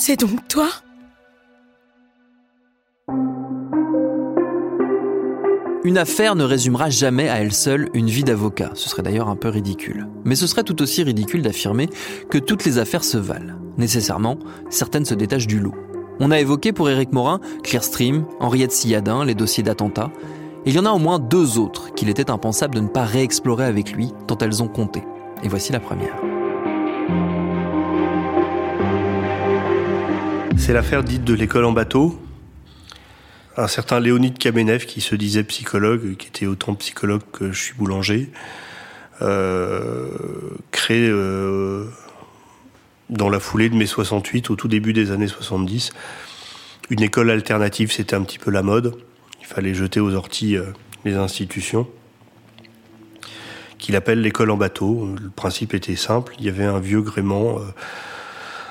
C'est donc toi Une affaire ne résumera jamais à elle seule une vie d'avocat. Ce serait d'ailleurs un peu ridicule. Mais ce serait tout aussi ridicule d'affirmer que toutes les affaires se valent. Nécessairement, certaines se détachent du lot. On a évoqué pour Éric Morin Clearstream, Henriette Silladin, les dossiers d'attentat. Il y en a au moins deux autres qu'il était impensable de ne pas réexplorer avec lui, tant elles ont compté. Et voici la première. C'est l'affaire dite de l'école en bateau. Un certain Léonide Kamenev, qui se disait psychologue, qui était autant psychologue que je suis boulanger, euh, crée euh, dans la foulée de mai 68, au tout début des années 70, une école alternative. C'était un petit peu la mode. Il fallait jeter aux orties euh, les institutions. Qu'il appelle l'école en bateau. Le principe était simple. Il y avait un vieux gréement.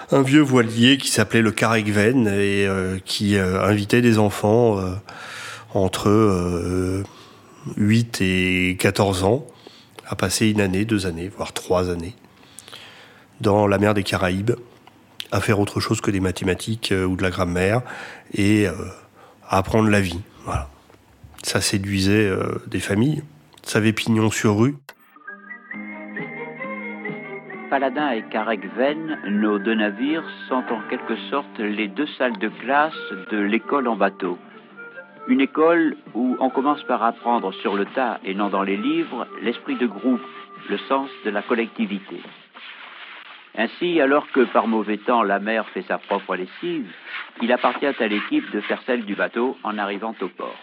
Un vieux voilier qui s'appelait le Carregven et euh, qui euh, invitait des enfants euh, entre 8 et 14 ans à passer une année, deux années, voire trois années dans la mer des Caraïbes à faire autre chose que des mathématiques ou de la grammaire et à apprendre la vie. Ça séduisait des familles, ça avait pignon sur rue. Paladin et Caregven, nos deux navires, sont en quelque sorte les deux salles de classe de l'école en bateau. Une école où on commence par apprendre sur le tas et non dans les livres l'esprit de groupe, le sens de la collectivité. Ainsi, alors que par mauvais temps la mer fait sa propre lessive, il appartient à l'équipe de faire celle du bateau en arrivant au port.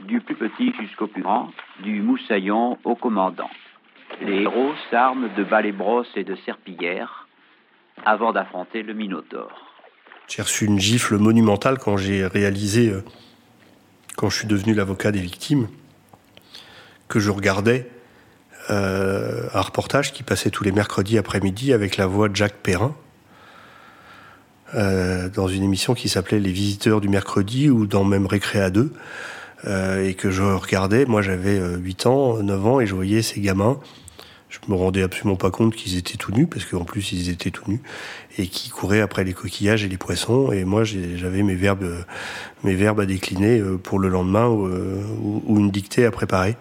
Du plus petit jusqu'au plus grand, du moussaillon au commandant. Les héros s'arment de balais brosses et de serpillères avant d'affronter le Minotaure. J'ai reçu une gifle monumentale quand j'ai réalisé, euh, quand je suis devenu l'avocat des victimes, que je regardais euh, un reportage qui passait tous les mercredis après-midi avec la voix de Jacques Perrin, euh, dans une émission qui s'appelait Les Visiteurs du mercredi ou dans même Récré à deux, et que je regardais. Moi j'avais 8 ans, 9 ans, et je voyais ces gamins je me rendais absolument pas compte qu'ils étaient tout nus, parce qu'en plus ils étaient tout nus, et qui couraient après les coquillages et les poissons. Et moi j'avais mes verbes, mes verbes à décliner euh, pour le lendemain euh, ou, une dictée à préparer.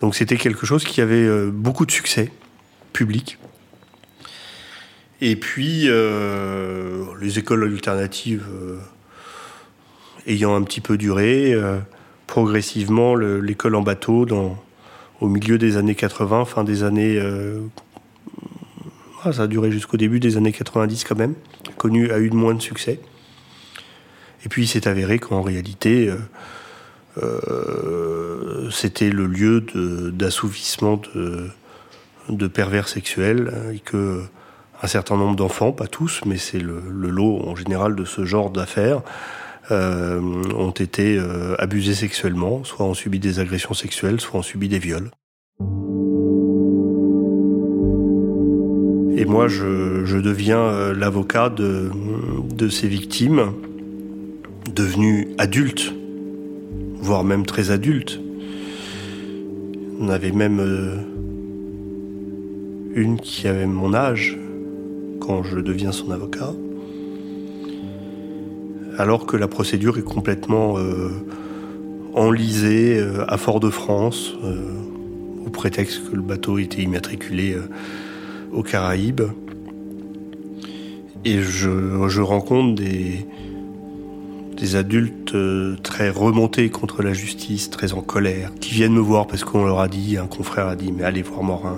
Donc c'était quelque chose qui avait euh, beaucoup de succès public. Et puis les écoles alternatives ayant un petit peu duré, progressivement l'école en bateau au milieu des années 80, fin des années. Euh, ah, ça a duré jusqu'au début des années 90 quand même. Connu a eu de moins de succès. Et puis il s'est avéré qu'en réalité, euh, euh, c'était le lieu d'assouvissement de, pervers sexuels hein, et que un certain nombre d'enfants, pas tous, mais c'est le, lot en général de ce genre d'affaires, euh, ont été euh, abusés sexuellement, soit ont subi des agressions sexuelles, soit ont subi des viols. Et moi, je, deviens euh, l'avocat de, de, ces victimes, devenues adultes, voire même très adultes. On avait même une qui avait mon âge quand je deviens son avocat alors que la procédure est complètement euh, enlisée euh, à Fort-de-France, euh, au prétexte que le bateau était immatriculé aux Caraïbes. Et je, rencontre des, adultes très remontés contre la justice, très en colère, qui viennent me voir parce qu'on leur a dit, un confrère a dit, mais allez voir Morin.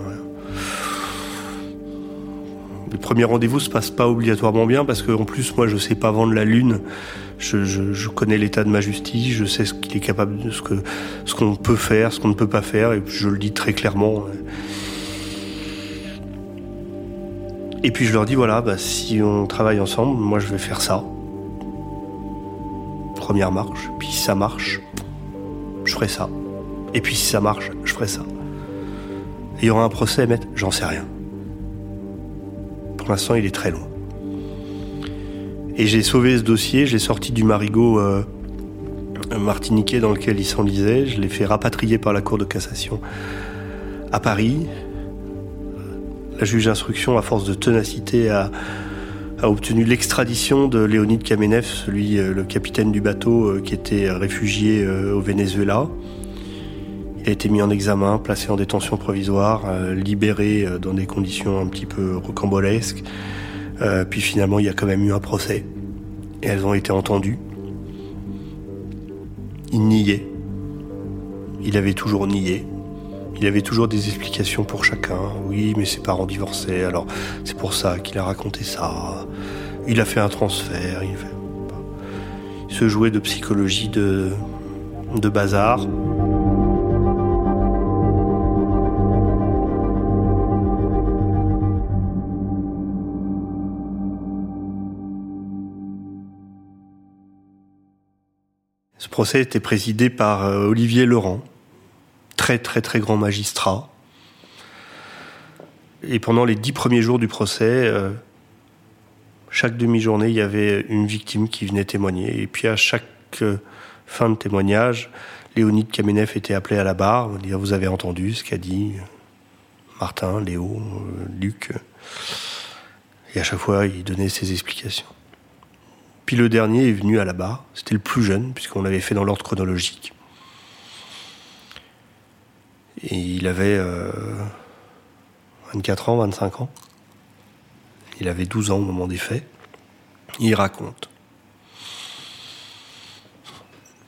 Le premier rendez-vous se passe pas obligatoirement bien parce qu'en plus, moi, je sais pas vendre la lune. Je, connais l'état de ma justice, je sais ce qu'il est capable de, ce que, ce qu'on peut faire, ce qu'on ne peut pas faire, et je le dis très clairement. Et puis je leur dis voilà, bah, si on travaille ensemble, moi je vais faire ça première marche, puis si ça marche, je ferai ça. Et puis si ça marche, je ferai ça. il y aura un procès à mettre J'en sais rien. Pour l'instant, il est très loin. Et j'ai sauvé ce dossier, j'ai sorti du marigot euh, martiniquais dans lequel il s'enlisait, je l'ai fait rapatrier par la Cour de cassation à Paris. La juge d'instruction, à force de ténacité, a, a obtenu l'extradition de Léonid Kamenev, celui, euh, le capitaine du bateau euh, qui était réfugié euh, au Venezuela. Il a été mis en examen, placé en détention provisoire, libéré dans des conditions un petit peu rocambolesques. puis finalement, il y a quand même eu un procès. Et elles ont été entendues. Il niait. Il avait toujours nié. Il avait toujours des explications pour chacun. Oui, mais ses parents divorçaient, alors c'est pour ça qu'il a raconté ça. Il a fait un transfert. Il, se jouait de psychologie de, de bazar. Ce procès était présidé par euh, Olivier Laurent, très très très grand magistrat. Et pendant les dix premiers jours du procès, euh, chaque demi-journée, il y avait une victime qui venait témoigner. Et puis à chaque euh, fin de témoignage, Léonide Kamenev était appelé à la barre, dire vous avez entendu ce qu'a dit Martin, Léo, Luc. Et à chaque fois, il donnait ses explications. Le dernier est venu à la barre, c'était le plus jeune, puisqu'on l'avait fait dans l'ordre chronologique. Et il avait 24 euh, ans, 25 ans. Il avait 12 ans au moment des faits. Il raconte.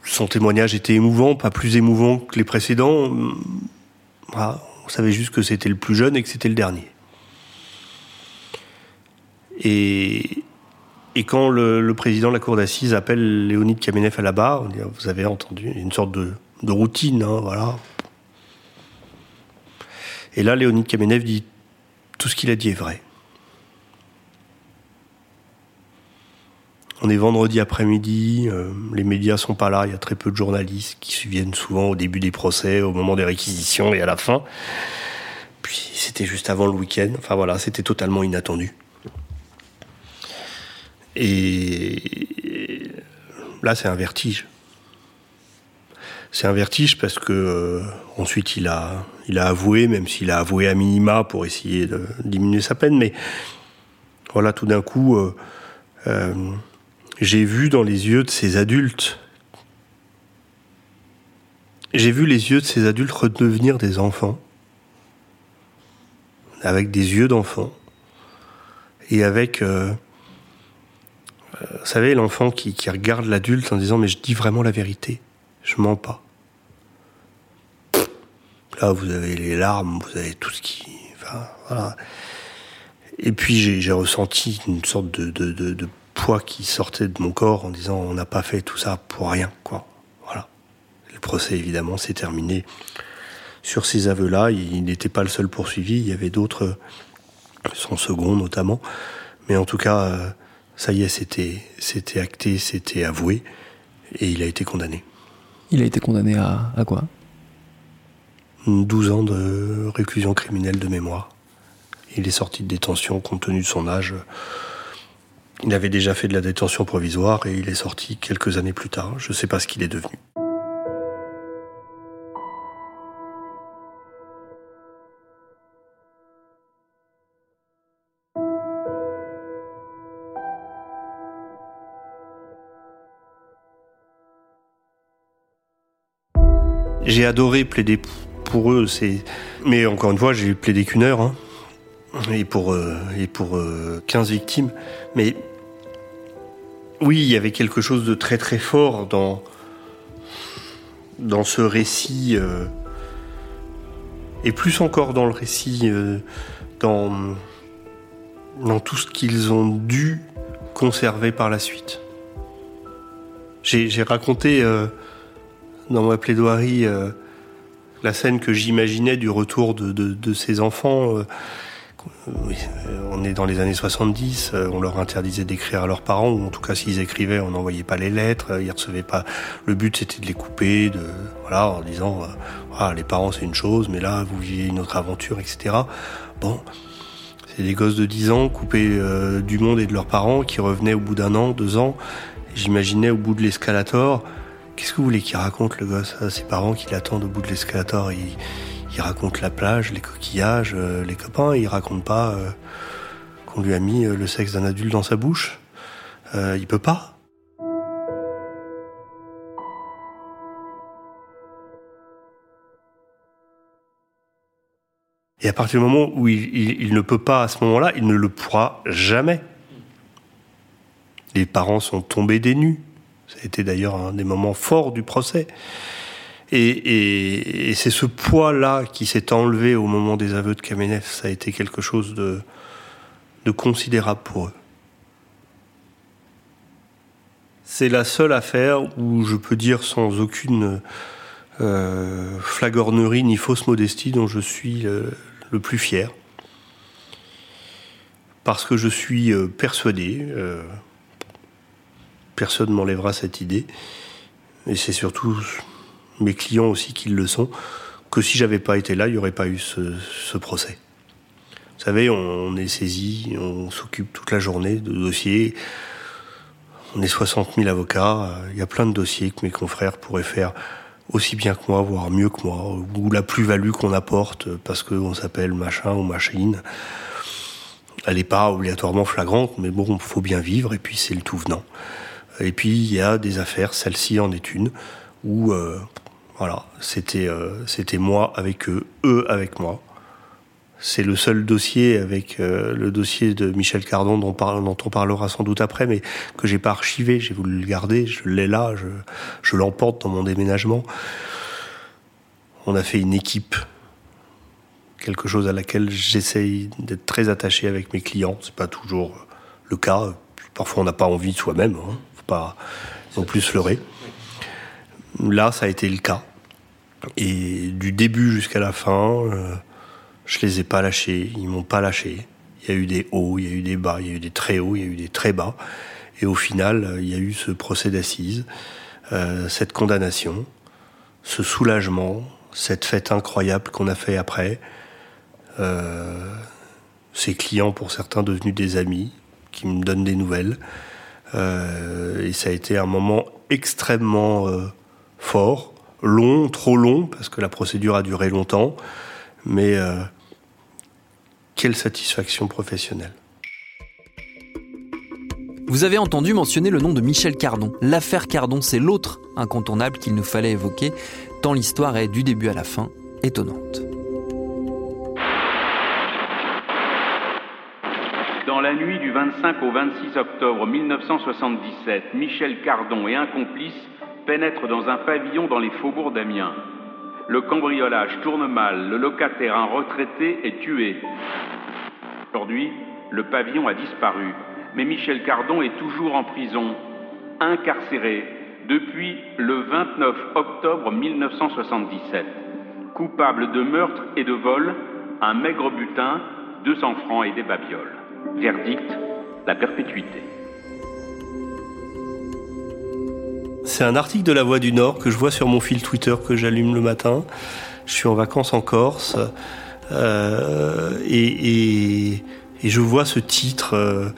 Son témoignage était émouvant, pas plus émouvant que les précédents. on savait juste que c'était le plus jeune et que c'était le dernier. Et, et quand le, président de la cour d'assises appelle Léonide Kamenev à la barre, vous avez entendu, une sorte de, routine, hein, voilà. Et là, Léonide Kamenev dit tout ce qu'il a dit est vrai. On est vendredi après-midi, euh, les médias sont pas là, il y a très peu de journalistes qui viennent souvent au début des procès, au moment des réquisitions et à la fin. Puis c'était juste avant le week-end, enfin voilà, c'était totalement inattendu. Et là, c'est un vertige. C'est un vertige parce que euh, ensuite il a, il a avoué, même s'il a avoué à minima pour essayer de diminuer sa peine, mais voilà, tout d'un coup, euh, euh, j'ai vu dans les yeux de ces adultes, j'ai vu les yeux de ces adultes redevenir des enfants, avec des yeux d'enfants, et avec, vous savez, l'enfant qui, regarde l'adulte en disant mais je dis vraiment la vérité. Je mens pas. Là, vous avez les larmes, vous avez tout ce qui. Enfin, voilà. Et puis j'ai ressenti une sorte de, de, de, poids qui sortait de mon corps en disant on n'a pas fait tout ça pour rien, quoi. Voilà. Le procès, évidemment, s'est terminé sur ces aveux-là. Il n'était pas le seul poursuivi, il y avait d'autres, son second notamment. Mais en tout cas, euh, ça y est, c'était, c'était acté, c'était avoué, et il a été condamné. Il a été condamné à, à quoi? 12 ans de réclusion criminelle de mémoire. Il est sorti de détention compte tenu de son âge. Il avait déjà fait de la détention provisoire et il est sorti quelques années plus tard. Je ne sais pas ce qu'il est devenu. J'ai adoré plaider pour eux. Mais encore une fois, j'ai plaidé qu'une heure. Hein. et pour, et pour 15 victimes. Mais oui, il y avait quelque chose de très très fort dans, dans ce récit, et plus encore dans le récit, dans tout ce qu'ils ont dû conserver par la suite. J'ai raconté dans ma plaidoirie la scène que j'imaginais du retour de, ces enfants. Euh, on est dans les années 70, euh, on leur interdisait d'écrire à leurs parents, ou en tout cas s'ils écrivaient, on n'envoyait pas les lettres, ils recevaient pas. Le but c'était de les couper, de voilà, en disant euh, ah, les parents c'est une chose, mais là vous vivez une autre aventure, etc. Bon, c'est des gosses de 10 ans coupés du monde et de leurs parents qui revenaient au bout d'un an, deux ans. J'imaginais au bout de l'escalator Qu'est-ce que vous voulez qu'il raconte le gosse à ses parents qui l'attendent au bout de l'escalator il, raconte la plage, les coquillages, euh, les copains. Il raconte pas euh, qu'on lui a mis euh, le sexe d'un adulte dans sa bouche. il peut pas. Et à partir du moment où il ne peut pas à ce moment-là, il ne le pourra jamais. Les parents sont tombés des nues. Ça a été d'ailleurs un des moments forts du procès. Et, c'est ce poids-là qui s'est enlevé au moment des aveux de Kamenev. Ça a été quelque chose de, considérable pour eux. C'est la seule affaire où je peux dire sans aucune euh, flagornerie ni fausse modestie dont je suis le, plus fier. Parce que je suis euh, persuadé, euh, personne ne m'enlèvera cette idée. Et c'est surtout mes clients aussi qui le sont, que si j'avais pas été là, il n'y aurait pas eu ce, procès. Vous savez, on, est saisi, on s'occupe toute la journée de dossiers. On est 60 000 avocats. Il y a plein de dossiers que mes confrères pourraient faire aussi bien que moi, voire mieux que moi, ou la plus-value qu'on apporte parce qu'on s'appelle machin ou machine. Elle n'est pas obligatoirement flagrante, mais bon, il faut bien vivre et puis c'est le tout venant. Et puis il y a des affaires, celle-ci en est une, où euh, voilà, c'était euh, c'était moi avec eux, eux avec moi. C'est le seul dossier avec euh, le dossier de Michel Cardon dont, on parlera sans doute après, mais que j'ai pas archivé, j'ai voulu le garder, je l'ai là, je, je l'emporte dans mon déménagement. On a fait une équipe, quelque chose à laquelle j'essaye d'être très attaché avec mes clients. C'est pas toujours le cas. Parfois, on n'a pas envie de soi-même. Hein pas non plus leurrer. Là, ça a été le cas. Et du début jusqu'à la fin, euh, je les ai pas lâchés, ils m'ont pas lâché. Il y a eu des hauts, il y a eu des bas, il y a eu des très hauts, il y a eu des très bas. Et au final, il y a eu ce procès d'assises, euh, cette condamnation, ce soulagement, cette fête incroyable qu'on a fait après. Euh, ces clients, pour certains, devenus des amis, qui me donnent des nouvelles. Euh, et ça a été un moment extrêmement euh, fort, long, trop long, parce que la procédure a duré longtemps, mais euh, quelle satisfaction professionnelle. Vous avez entendu mentionner le nom de Michel Cardon. L'affaire Cardon, c'est l'autre incontournable qu'il nous fallait évoquer, tant l'histoire est du début à la fin étonnante. La nuit du 25 au 26 octobre 1977, Michel Cardon et un complice pénètrent dans un pavillon dans les faubourgs d'Amiens. Le cambriolage tourne mal, le locataire, un retraité, est tué. Aujourd'hui, le pavillon a disparu, mais Michel Cardon est toujours en prison, incarcéré depuis le 29 octobre 1977. Coupable de meurtre et de vol, un maigre butin, 200 francs et des babioles. Verdict, la perpétuité. C'est un article de La Voix du Nord que je vois sur mon fil Twitter que j'allume le matin. Je suis en vacances en Corse euh, et, je vois ce titre. Euh,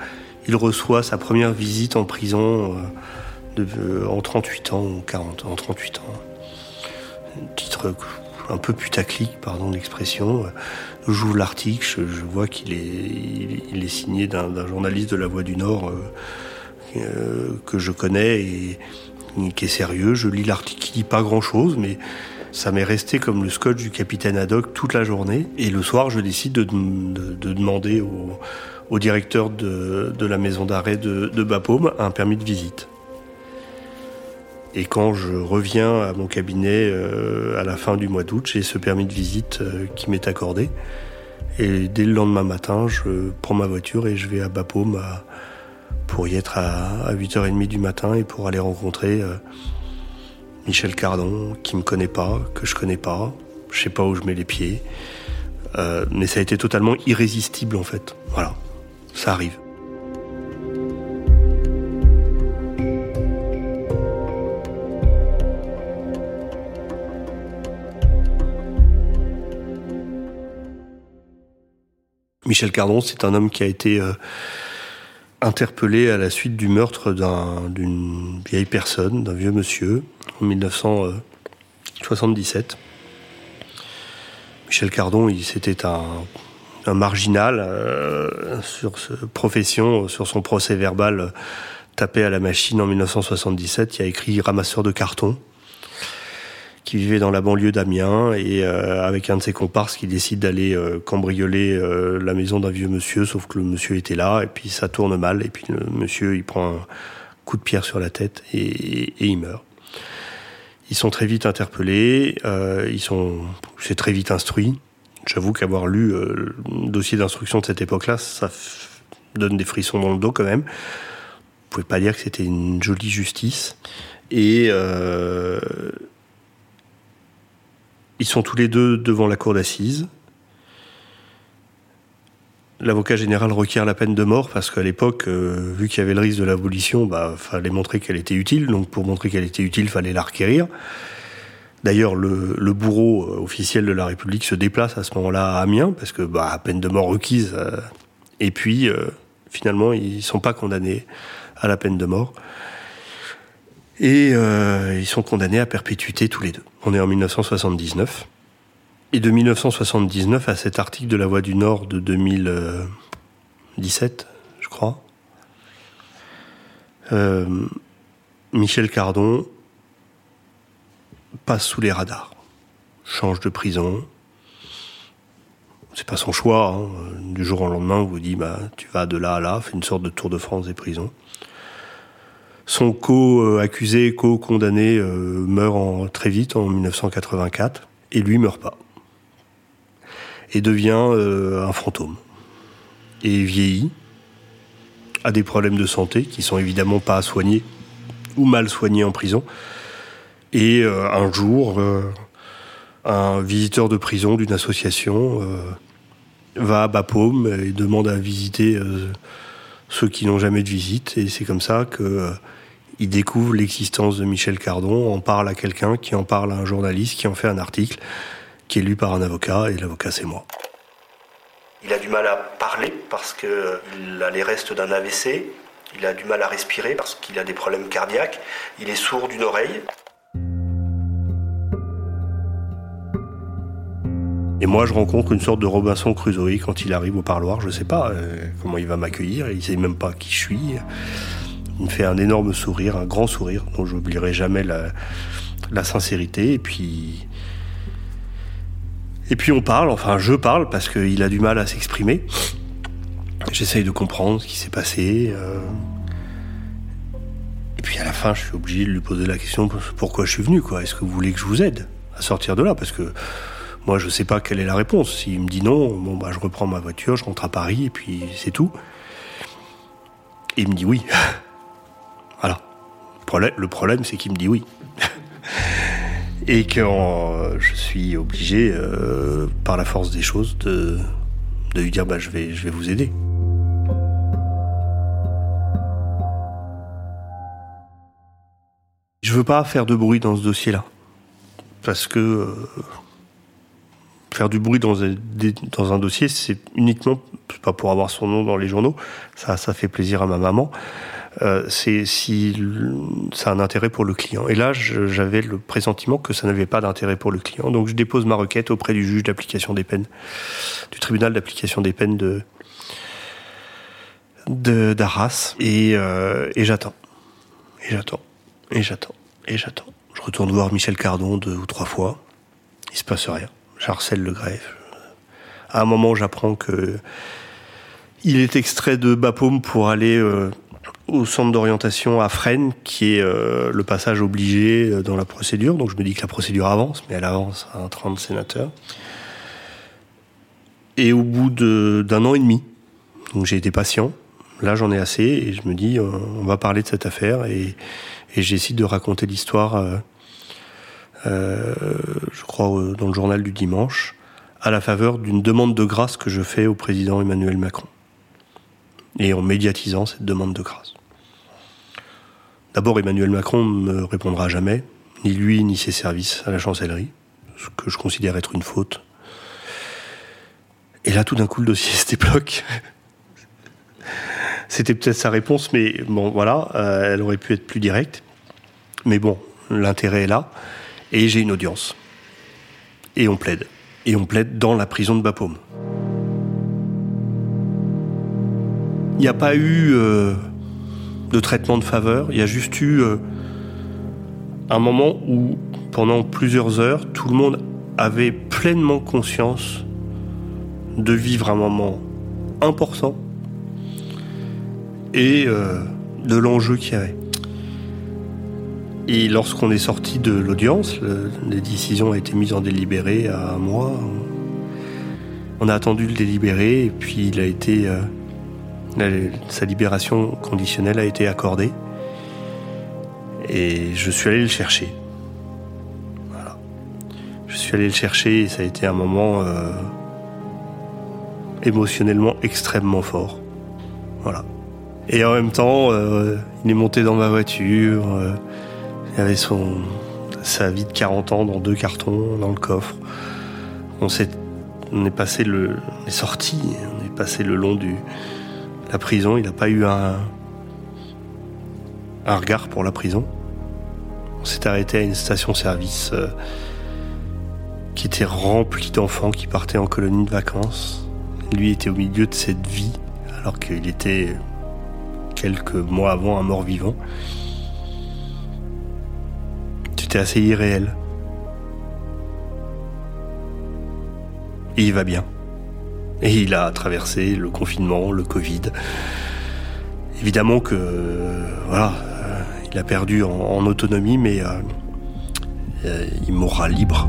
il reçoit sa première visite en prison euh, en 38 ans ou 40 en 38 ans. Un titre un peu putaclic, pardon l'expression. J'ouvre l'article, je, vois qu'il est, il, est signé d'un journaliste de La Voix du Nord euh, euh, que je connais et, qui est sérieux. Je lis l'article, qui dit pas grand-chose, mais Ça m'est resté comme le scotch du capitaine Haddock toute la journée. Et le soir, je décide de, demander au, directeur de, la maison d'arrêt de, de Bapaume un permis de visite. Et quand je reviens à mon cabinet euh, à la fin du mois d'août, j'ai ce permis de visite euh, qui m'est accordé. Et dès le lendemain matin, je prends ma voiture et je vais à Bapaume pour y être à, 8h30 du matin et pour aller rencontrer euh, Michel Cardon, qui me connaît pas, que je connais pas, je sais pas où je mets les pieds, mais ça a été totalement irrésistible en fait. Voilà, ça arrive. Michel Cardon, c'est un homme qui a été euh, interpellé à la suite du meurtre d'une vieille personne, d'un vieux monsieur, en 1977. Michel Cardon, c'était un, marginal euh, sur ce profession, sur son procès verbal tapé à la machine en 1977. Il a écrit Ramasseur de carton qui vivait dans la banlieue d'Amiens et euh, avec un de ses comparses qui décide d'aller euh, cambrioler euh, la maison d'un vieux monsieur, sauf que le monsieur était là et puis ça tourne mal et puis le monsieur il prend un coup de pierre sur la tête et, il meurt. Ils sont très vite interpellés, ils sont, c'est très vite instruit. J'avoue qu'avoir lu le dossier d'instruction de cette époque-là, ça donne des frissons dans le dos quand même. Vous pouvez pas dire que c'était une jolie justice. Et ils sont tous les deux devant la cour d'assises. L'avocat général requiert la peine de mort parce qu'à l'époque, euh, vu qu'il y avait le risque de l'abolition, bah fallait montrer qu'elle était utile. Donc pour montrer qu'elle était utile, fallait la requérir. D'ailleurs, le, bourreau euh, officiel de la République se déplace à ce moment-là à Amiens parce que bah peine de mort requise. Euh, et puis finalement, ils sont pas condamnés à la peine de mort. Et euh, ils sont condamnés à perpétuité tous les deux. On est en 1979. Et de 1979 à cet article de La Voix du Nord de 2017, je crois, euh, Michel Cardon passe sous les radars, change de prison. C'est pas son choix. Hein. Du jour au lendemain, on vous dit bah, tu vas de là à là, fais une sorte de tour de France des prisons. Son co-accusé, co-condamné euh, meurt très vite en 1984 et lui meurt pas. Et devient euh, un fantôme. Et vieillit, a des problèmes de santé qui sont évidemment pas soignés ou mal soignés en prison. Et euh, un jour, un visiteur de prison d'une association va à Bapaume et demande à visiter ceux qui n'ont jamais de visite. Et c'est comme ça que il découvre l'existence de Michel Cardon, en parle à quelqu'un, qui en parle à un journaliste, qui en fait un article, qui est lu par un avocat, et l'avocat c'est moi. Il a du mal à parler parce qu'il a les restes d'un AVC, il a du mal à respirer parce qu'il a des problèmes cardiaques, il est sourd d'une oreille. Et moi, je rencontre une sorte de Robinson Crusoe quand il arrive au parloir. Je sais pas euh, comment il va m'accueillir. Il sait même pas qui je suis. Il me fait un énorme sourire, un grand sourire, dont j'oublierai jamais la, sincérité. Et puis, et puis on parle, enfin je parle parce qu'il a du mal à s'exprimer. J'essaye de comprendre ce qui s'est passé. Euh. Et puis à la fin, je suis obligé de lui poser la question pourquoi je suis venu, quoi? Est-ce que vous voulez que je vous aide à sortir de là? Parce que moi, je sais pas quelle est la réponse. S'il me dit non, bon bah je reprends ma voiture, je rentre à Paris et puis c'est tout. Il me dit oui. Le problème, c'est qu'il me dit oui. Et que je suis obligé, euh, par la force des choses, de, lui dire bah, je, vais, je vais vous aider. Je veux pas faire de bruit dans ce dossier-là. Parce que euh, faire du bruit dans un, dossier, c'est uniquement, pas pour avoir son nom dans les journaux, ça, ça fait plaisir à ma maman, euh, c'est si ça a un intérêt pour le client. Et là, j'avais le pressentiment que ça n'avait pas d'intérêt pour le client. Donc je dépose ma requête auprès du juge d'application des peines, du tribunal d'application des peines de d'Arras et, euh, et j'attends. Et j'attends. Et j'attends. Et j'attends. Je retourne voir Michel Cardon deux ou trois fois. Il se passe rien. J'harcèle le greffe. À un moment, j'apprends que il est extrait de Bapaume pour aller euh, au centre d'orientation à Fresnes, qui est euh, le passage obligé euh, dans la procédure. Donc je me dis que la procédure avance, mais elle avance à un 30 sénateurs. Et au bout d'un an et demi, donc j'ai été patient. Là, j'en ai assez et je me dis, on va parler de cette affaire et, et j'essaie de raconter l'histoire, je crois, dans le journal du dimanche, à la faveur d'une demande de grâce que je fais au président Emmanuel Macron et en médiatisant cette demande de grâce. D'abord, Emmanuel Macron ne me répondra jamais, ni lui ni ses services à la chancellerie, ce que je considère être une faute. Et là, tout d'un coup, le dossier se débloque. C'était peut-être sa réponse, mais bon, voilà, euh, elle aurait pu être plus directe. Mais bon, l'intérêt est là. Et j'ai une audience. Et on plaide. Et on plaide dans la prison de Bapaume. Il n'y a pas eu euh, de traitement de faveur, il y a juste eu euh, un moment où, pendant plusieurs heures, tout le monde avait pleinement conscience de vivre un moment important et euh, de l'enjeu qu'il y avait. Et lorsqu'on est sorti de l'audience, les décisions ont été mises en délibéré à un mois. On a attendu le délibéré et puis il a été sa libération conditionnelle a été accordée. Et je suis allé le chercher. Voilà. Je suis allé le chercher et ça a été un moment euh, émotionnellement extrêmement fort. Voilà. Et en même temps, euh, il est monté dans ma voiture. Euh, il avait son, sa vie de 40 ans dans deux cartons dans le coffre. On s'est, on est passé le, on est sorti, on est passé le long du, la prison, il n'a pas eu un, un regard pour la prison. On s'est arrêté à une station-service euh, qui était remplie d'enfants qui partaient en colonie de vacances. Lui était au milieu de cette vie, alors qu'il était quelques mois avant un mort-vivant. Assez irréel. Et il va bien. Et il a traversé le confinement, le Covid. Évidemment que, voilà, euh, il a perdu en, autonomie, mais euh, euh, il mourra libre.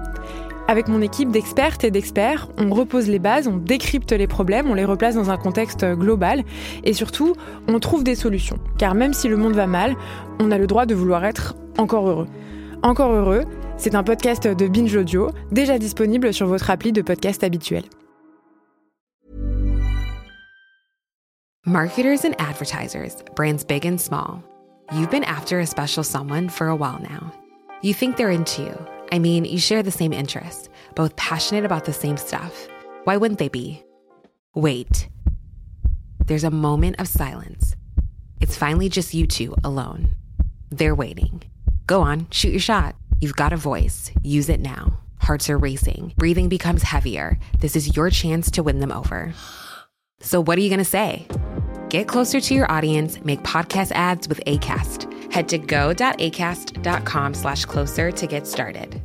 Avec mon équipe d'expertes et d'experts, on repose les bases, on décrypte les problèmes, on les replace dans un contexte global et surtout, on trouve des solutions. Car même si le monde va mal, on a le droit de vouloir être encore heureux. Encore heureux, c'est un podcast de Binge Audio, déjà disponible sur votre appli de podcast habituel. Marketers and advertisers, brands big and small. You've been after a special someone for a while now. You think they're into you. I mean, you share the same interests, both passionate about the same stuff. Why wouldn't they be? Wait. There's a moment of silence. It's finally just you two alone. They're waiting. Go on, shoot your shot. You've got a voice. Use it now. Hearts are racing. Breathing becomes heavier. This is your chance to win them over. So, what are you going to say? Get closer to your audience, make podcast ads with ACAST. Head to go.acast.com slash closer to get started.